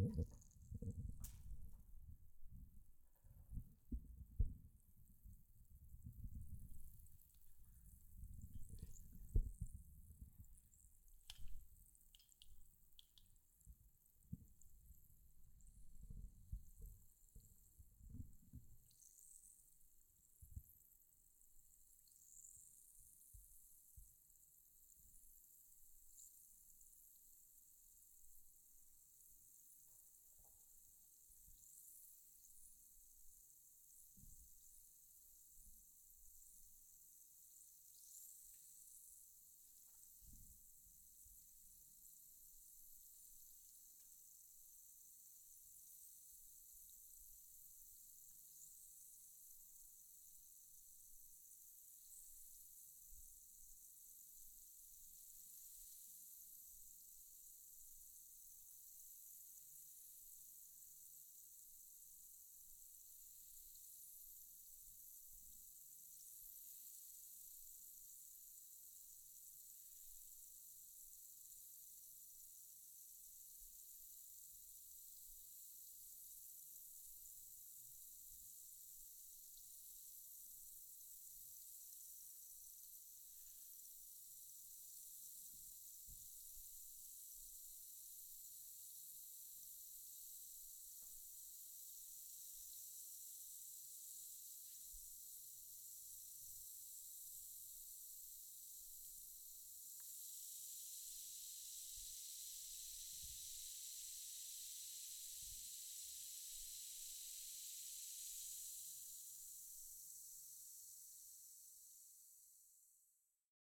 Mm-mm.